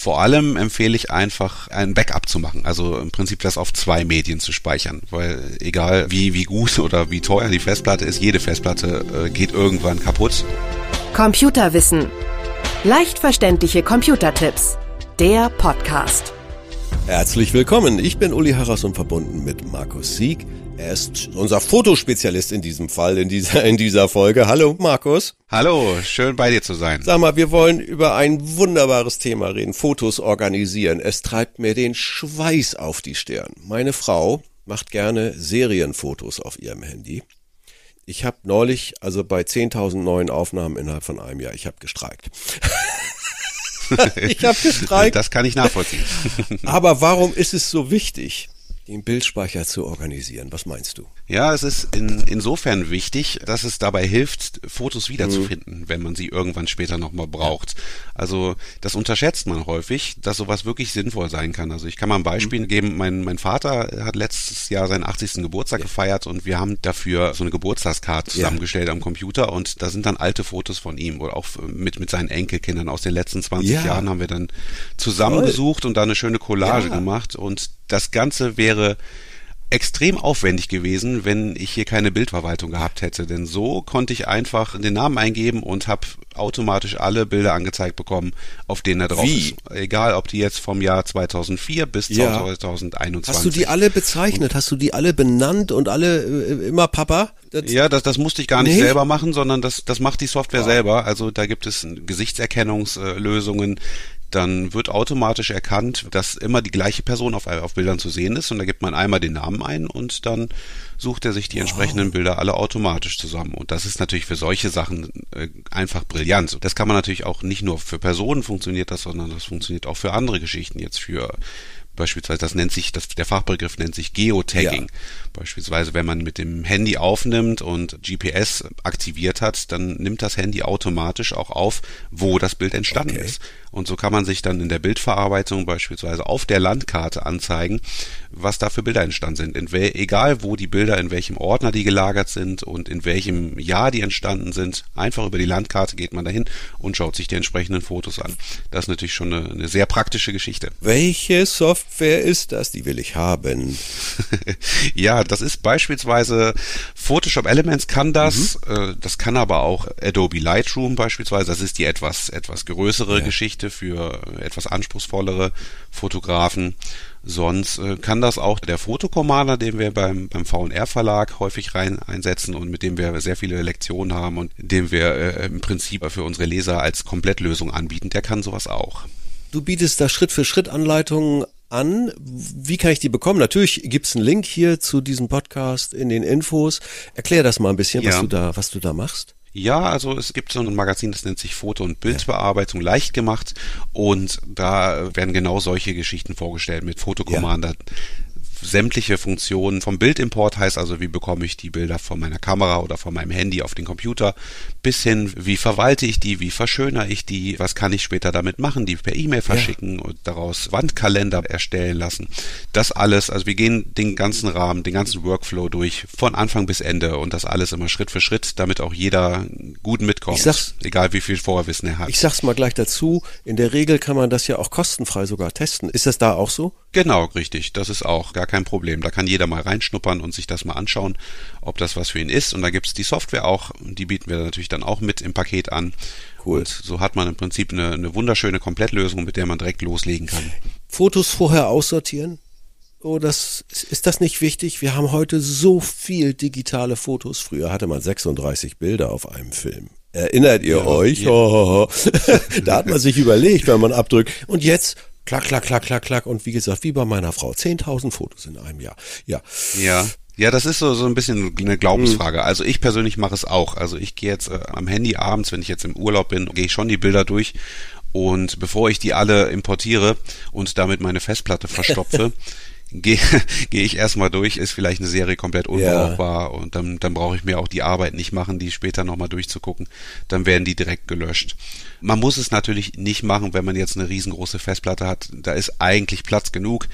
Vor allem empfehle ich einfach ein Backup zu machen, also im Prinzip das auf zwei Medien zu speichern, weil egal wie, wie gut oder wie teuer die Festplatte ist, jede Festplatte äh, geht irgendwann kaputt. Computerwissen. Leicht verständliche Computertipps. Der Podcast. Herzlich willkommen. Ich bin Uli Harras und verbunden mit Markus Sieg. Er ist unser Fotospezialist in diesem Fall, in dieser, in dieser Folge. Hallo, Markus. Hallo, schön bei dir zu sein. Sag mal, wir wollen über ein wunderbares Thema reden. Fotos organisieren. Es treibt mir den Schweiß auf die Stirn. Meine Frau macht gerne Serienfotos auf ihrem Handy. Ich habe neulich, also bei 10.000 neuen Aufnahmen innerhalb von einem Jahr, ich habe gestreikt. ich habe gestreikt. Das kann ich nachvollziehen. Aber warum ist es so wichtig? Den Bildspeicher zu organisieren. Was meinst du? Ja, es ist in, insofern wichtig, dass es dabei hilft, Fotos wiederzufinden, mhm. wenn man sie irgendwann später nochmal braucht. Also das unterschätzt man häufig, dass sowas wirklich sinnvoll sein kann. Also ich kann mal ein Beispiel mhm. geben. Mein, mein Vater hat letztes Jahr seinen 80. Geburtstag ja. gefeiert und wir haben dafür so eine Geburtstagskarte zusammengestellt ja. am Computer und da sind dann alte Fotos von ihm oder auch mit, mit seinen Enkelkindern aus den letzten 20 ja. Jahren haben wir dann zusammengesucht und da eine schöne Collage gemacht und das Ganze wäre extrem aufwendig gewesen, wenn ich hier keine Bildverwaltung gehabt hätte. Denn so konnte ich einfach den Namen eingeben und habe automatisch alle Bilder angezeigt bekomhmen, auf denen er drauf Wie? ist. Egal, ob die jetzt vom Jahr 2004 bis ja. 2021. Hast du die alle bezeichnet? Und Hast du die alle benannt und alle äh, immer Papa? Das ja, das, das musste ich gar nicht nee. selber machen, sondern das, das macht die Software wow. selber. Also da gibt es Gesichtserkennungslösungen, dann wird automatisch erkannt, dass immer die gleiche Person auf, auf Bildern zu sehen ist und da gibt man einmal den Namen ein und dann sucht er sich die wow. entsprechenden Bilder alle automatisch zusammen. Und das ist natürlich für solche Sachen äh, einfach brillant. Das kann man natürlich auch nicht nur für Personen funktioniert das, sondern das funktioniert auch für andere Geschichten. Jetzt für Beispielsweise, das nennt sich, das, der Fachbegriff nennt sich Geotagging. Ja. Beispielsweise, wenn man mit dem Handy aufnimmt und GPS aktiviert hat, dann nimmt das Handy automatisch auch auf, wo das Bild entstanden okay. ist. Und so kann man sich dann in der Bildverarbeitung beispielsweise auf der Landkarte anzeigen, was da für Bilder entstanden sind. In egal wo die Bilder, in welchem Ordner die gelagert sind und in welchem Jahr die entstanden sind, einfach über die Landkarte geht man dahin und schaut sich die entsprechenden Fotos an. Das ist natürlich schon eine, eine sehr praktische Geschichte. Welche Software ist das? Die will ich haben. ja, das ist beispielsweise Photoshop Elements kann das. Mhm. Äh, das kann aber auch Adobe Lightroom beispielsweise. Das ist die etwas, etwas größere ja. Geschichte. Geschichte für etwas anspruchsvollere Fotografen. Sonst äh, kann das auch der Fotocommander, den wir beim, beim VNR Verlag häufig rein einsetzen und mit dem wir sehr viele Lektionen haben und den wir äh, im Prinzip für unsere Leser als Komplettlösung anbieten, der kann sowas auch. Du bietest da Schritt für Schritt Anleitungen an. Wie kann ich die bekommen? Natürlich gibt's einen Link hier zu diesem Podcast in den Infos. Erklär das mal ein bisschen, ja. was du da, was du da machst. Ja, also es gibt so ein Magazin, das nennt sich Foto- und Bildbearbeitung leicht gemacht. Und da werden genau solche Geschichten vorgestellt mit Fotocommander. Ja sämtliche Funktionen vom Bildimport heißt also, wie bekomme ich die Bilder von meiner Kamera oder von meinem Handy auf den Computer, bis hin, wie verwalte ich die, wie verschönere ich die, was kann ich später damit machen, die per E-Mail verschicken ja. und daraus Wandkalender erstellen lassen. Das alles, also wir gehen den ganzen Rahmen, den ganzen Workflow durch, von Anfang bis Ende und das alles immer Schritt für Schritt, damit auch jeder gut mitkommt, ich sag's, egal wie viel Vorwissen er hat. Ich sag's mal gleich dazu, in der Regel kann man das ja auch kostenfrei sogar testen. Ist das da auch so? Genau, richtig. Das ist auch gar kein Problem. Da kann jeder mal reinschnuppern und sich das mal anschauen, ob das was für ihn ist. Und da gibt's die Software auch, die bieten wir natürlich dann auch mit im Paket an. Cool. Und so hat man im Prinzip eine, eine wunderschöne Komplettlösung, mit der man direkt loslegen kann. Fotos vorher aussortieren? Oh, das ist das nicht wichtig? Wir haben heute so viel digitale Fotos. Früher hatte man 36 Bilder auf einem Film. Erinnert ihr ja, euch? Ja. da hat man sich überlegt, wenn man abdrückt. Und jetzt Klack, klack, klack, klack, klack. Und wie gesagt, wie bei meiner Frau. 10.000 Fotos in einem Jahr. Ja. Ja. Ja, das ist so, so ein bisschen eine Glaubensfrage. Mhm. Also ich persönlich mache es auch. Also ich gehe jetzt äh, am Handy abends, wenn ich jetzt im Urlaub bin, gehe ich schon die Bilder durch. Und bevor ich die alle importiere und damit meine Festplatte verstopfe, gehe geh ich erstmal durch, ist vielleicht eine Serie komplett unbrauchbar ja. und dann, dann brauche ich mir auch die Arbeit nicht machen, die später nochmal durchzugucken. Dann werden die direkt gelöscht. Man muss es natürlich nicht machen, wenn man jetzt eine riesengroße Festplatte hat. Da ist eigentlich Platz genug.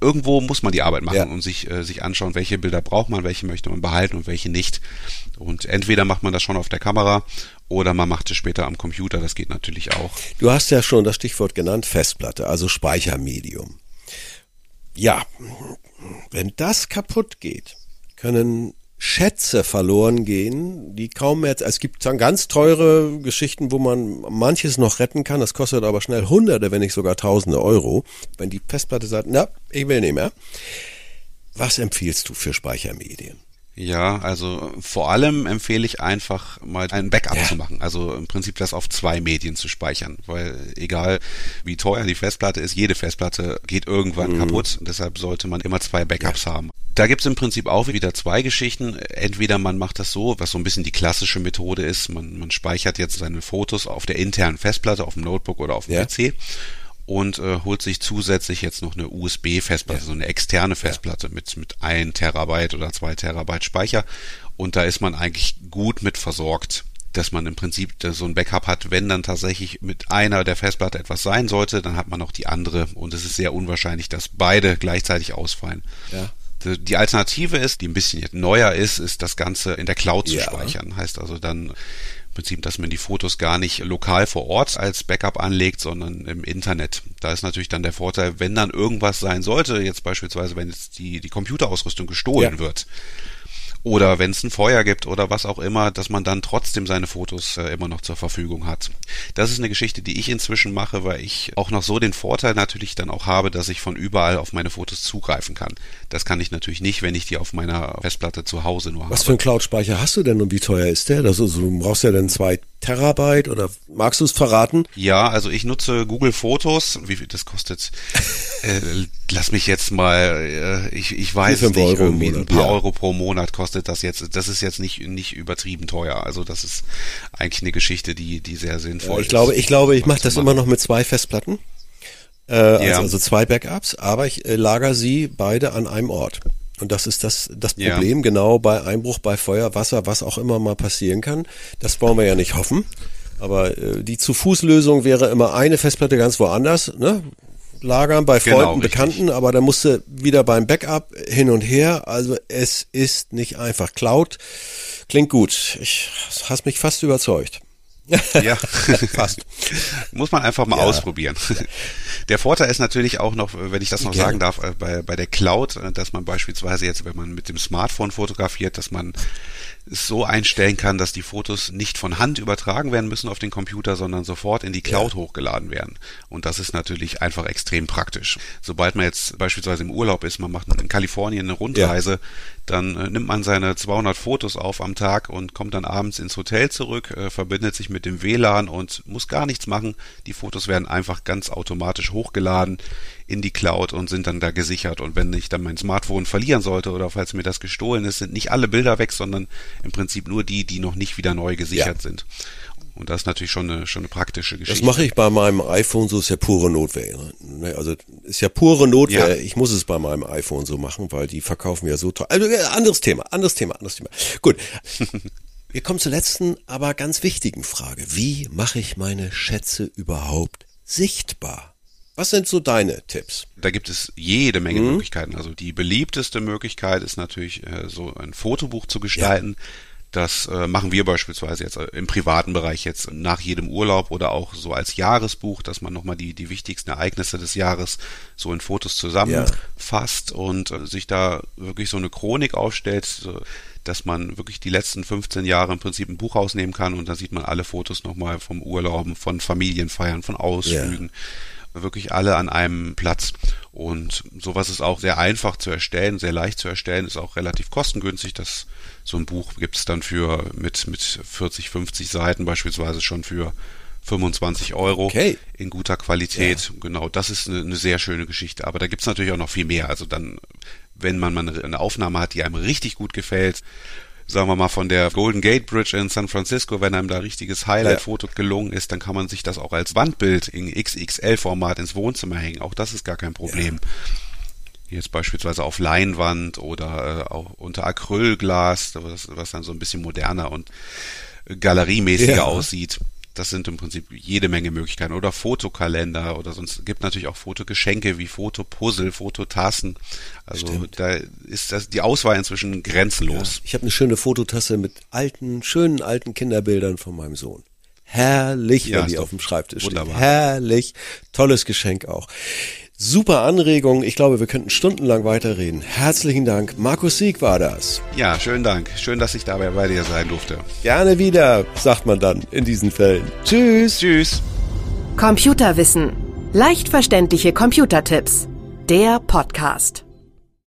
irgendwo muss man die Arbeit machen ja. und sich, äh, sich anschauen, welche Bilder braucht man, welche möchte man behalten und welche nicht. Und entweder macht man das schon auf der Kamera oder man macht es später am Computer, das geht natürlich auch. Du hast ja schon das Stichwort genannt, Festplatte, also Speichermedium. Ja, wenn das kaputt geht, können Schätze verloren gehen, die kaum mehr, es gibt dann ganz teure Geschichten, wo man manches noch retten kann, das kostet aber schnell Hunderte, wenn nicht sogar Tausende Euro. Wenn die Festplatte sagt, na, ich will nicht mehr. Was empfiehlst du für Speichermedien? Ja, also vor allem empfehle ich einfach mal ein Backup ja. zu machen. Also im Prinzip das auf zwei Medien zu speichern, weil egal wie teuer die Festplatte ist, jede Festplatte geht irgendwann mhm. kaputt. Deshalb sollte man immer zwei Backups ja. haben. Da gibt's im Prinzip auch wieder zwei Geschichten. Entweder man macht das so, was so ein bisschen die klassische Methode ist, man, man speichert jetzt seine Fotos auf der internen Festplatte, auf dem Notebook oder auf dem ja. PC und äh, holt sich zusätzlich jetzt noch eine USB-Festplatte, ja. so eine externe Festplatte ja. mit, mit ein Terabyte oder zwei Terabyte Speicher. Und da ist man eigentlich gut mit versorgt, dass man im Prinzip so ein Backup hat, wenn dann tatsächlich mit einer der Festplatte etwas sein sollte, dann hat man noch die andere und es ist sehr unwahrscheinlich, dass beide gleichzeitig ausfallen. Ja. Die Alternative ist, die ein bisschen neuer ist, ist das Ganze in der Cloud zu ja. speichern. Heißt also dann Prinzip, dass man die Fotos gar nicht lokal vor Ort als Backup anlegt, sondern im Internet. Da ist natürlich dann der Vorteil, wenn dann irgendwas sein sollte, jetzt beispielsweise, wenn jetzt die, die Computerausrüstung gestohlen ja. wird, oder wenn es ein Feuer gibt oder was auch immer, dass man dann trotzdem seine Fotos äh, immer noch zur Verfügung hat. Das ist eine Geschichte, die ich inzwischen mache, weil ich auch noch so den Vorteil natürlich dann auch habe, dass ich von überall auf meine Fotos zugreifen kann. Das kann ich natürlich nicht, wenn ich die auf meiner Festplatte zu Hause nur was habe. Was für einen Cloud-Speicher hast du denn und wie teuer ist der? Also, du brauchst ja dann zwei Terabyte oder magst du es verraten? Ja, also ich nutze Google Fotos. Wie viel das kostet? äh, lass mich jetzt mal, äh, ich, ich weiß nicht, Euro irgendwie ein paar ja. Euro pro Monat kostet das jetzt. Das ist jetzt nicht, nicht übertrieben teuer. Also das ist eigentlich eine Geschichte, die, die sehr sinnvoll ich ist. Glaube, ich glaube, ich mache das immer noch mit zwei Festplatten. Äh, also, ja. also zwei Backups, aber ich äh, lager sie beide an einem Ort. Und das ist das, das Problem, ja. genau bei Einbruch, bei Feuer, Wasser, was auch immer mal passieren kann. Das wollen wir ja nicht hoffen. Aber äh, die Zu-Fuß-Lösung wäre immer eine Festplatte ganz woanders, ne? Lagern bei genau, Freunden, genau, Bekannten, aber dann musste wieder beim Backup hin und her. Also es ist nicht einfach. Cloud klingt gut. Ich hast mich fast überzeugt. Ja, fast. Muss man einfach mal ja. ausprobieren. Der Vorteil ist natürlich auch noch, wenn ich das noch Gerne. sagen darf, äh, bei, bei der Cloud, äh, dass man beispielsweise jetzt, wenn man mit dem Smartphone fotografiert, dass man es so einstellen kann, dass die Fotos nicht von Hand übertragen werden müssen auf den Computer, sondern sofort in die Cloud ja. hochgeladen werden. Und das ist natürlich einfach extrem praktisch. Sobald man jetzt beispielsweise im Urlaub ist, man macht in Kalifornien eine Rundreise, ja. dann äh, nimmt man seine 200 Fotos auf am Tag und kommt dann abends ins Hotel zurück, verbindet sich mit dem WLAN und muss gar nichts machen. Die Fotos werden einfach ganz automatisch hochgeladen in die Cloud und sind dann da gesichert. Und wenn ich dann mein Smartphone verlieren sollte oder falls mir das gestohlen ist, sind nicht alle Bilder weg, sondern im Prinzip nur die, die noch nicht wieder neu gesichert ja. sind. Und das ist natürlich schon eine, schon eine praktische Geschichte. Das mache ich bei meinem iPhone so, ist ja pure Notwehr. Ne? Also ist ja pure Notwehr. Ja. Ich muss es bei meinem iPhone so machen, weil die verkaufen ja so toll. Also äh, anderes Thema, anderes Thema, anderes Thema. Gut. Wir kommen zur letzten, aber ganz wichtigen Frage. Wie mache ich meine Schätze überhaupt sichtbar? Was sind so deine Tipps? Da gibt es jede Menge mhm. Möglichkeiten. Also die beliebteste Möglichkeit ist natürlich, äh, so ein Fotobuch zu gestalten. Ja. Das äh, machen wir beispielsweise jetzt äh, im privaten Bereich jetzt nach jedem Urlaub oder auch so als Jahresbuch, dass man nochmal die, die wichtigsten Ereignisse des Jahres so in Fotos zusammenfasst ja. und äh, sich da wirklich so eine Chronik aufstellt, so, dass man wirklich die letzten 15 Jahre im Prinzip ein Buch rausnehmen kann und da sieht man alle Fotos nochmal vom Urlauben, von Familienfeiern, von Ausflügen. Ja wirklich alle an einem Platz. Und sowas ist auch sehr einfach zu erstellen, sehr leicht zu erstellen, ist auch relativ kostengünstig. Das, so ein Buch gibt es dann für mit, mit 40, 50 Seiten beispielsweise schon für 25 Euro okay. in guter Qualität. Ja. Genau, das ist eine, eine, sehr schöne Geschichte. Aber da gibt's natürlich auch noch viel mehr. Also dann, wenn man mal eine Aufnahme hat, die einem richtig gut gefällt, sagen wir mal, von der Golden Gate Bridge in San Francisco, wenn einem da richtiges Highlight-Foto gelungen ist, dann kann man sich das auch als Wandbild in XXL-Format ins Wohnzimmer hängen. Auch das ist gar kein Problem. Ja. Jetzt beispielsweise auf Leinwand oder äh, auch unter Acrylglas, was, was dann so ein bisschen moderner und galeriemäßiger ja. aussieht das sind im Prinzip jede Menge Möglichkeiten. Oder Fotokalender oder sonst gibt natürlich auch Fotogeschenke wie Fotopuzzle, Fototassen. Also Stimmt. da ist das die Auswahl inzwischen grenzenlos. Ja, ich habe eine schöne Fototasse mit alten, schönen alten Kinderbildern von meinem Sohn. Herrlich, ja, wenn die auf dem Schreibtisch wunderbar. steht. Herrlich. Tolles Geschenk auch. Super Anregung. Ich glaube, wir könnten stundenlang weiterreden. Herzlichen Dank. Markus Sieg war das. Ja, schönen Dank. Schön, dass ich dabei bei dir sein durfte. Gerne wieder, sagt man dann in diesen Fällen. Tschüss. Tschüss. Computerwissen. Leicht verständliche Computertipps. Der Podcast.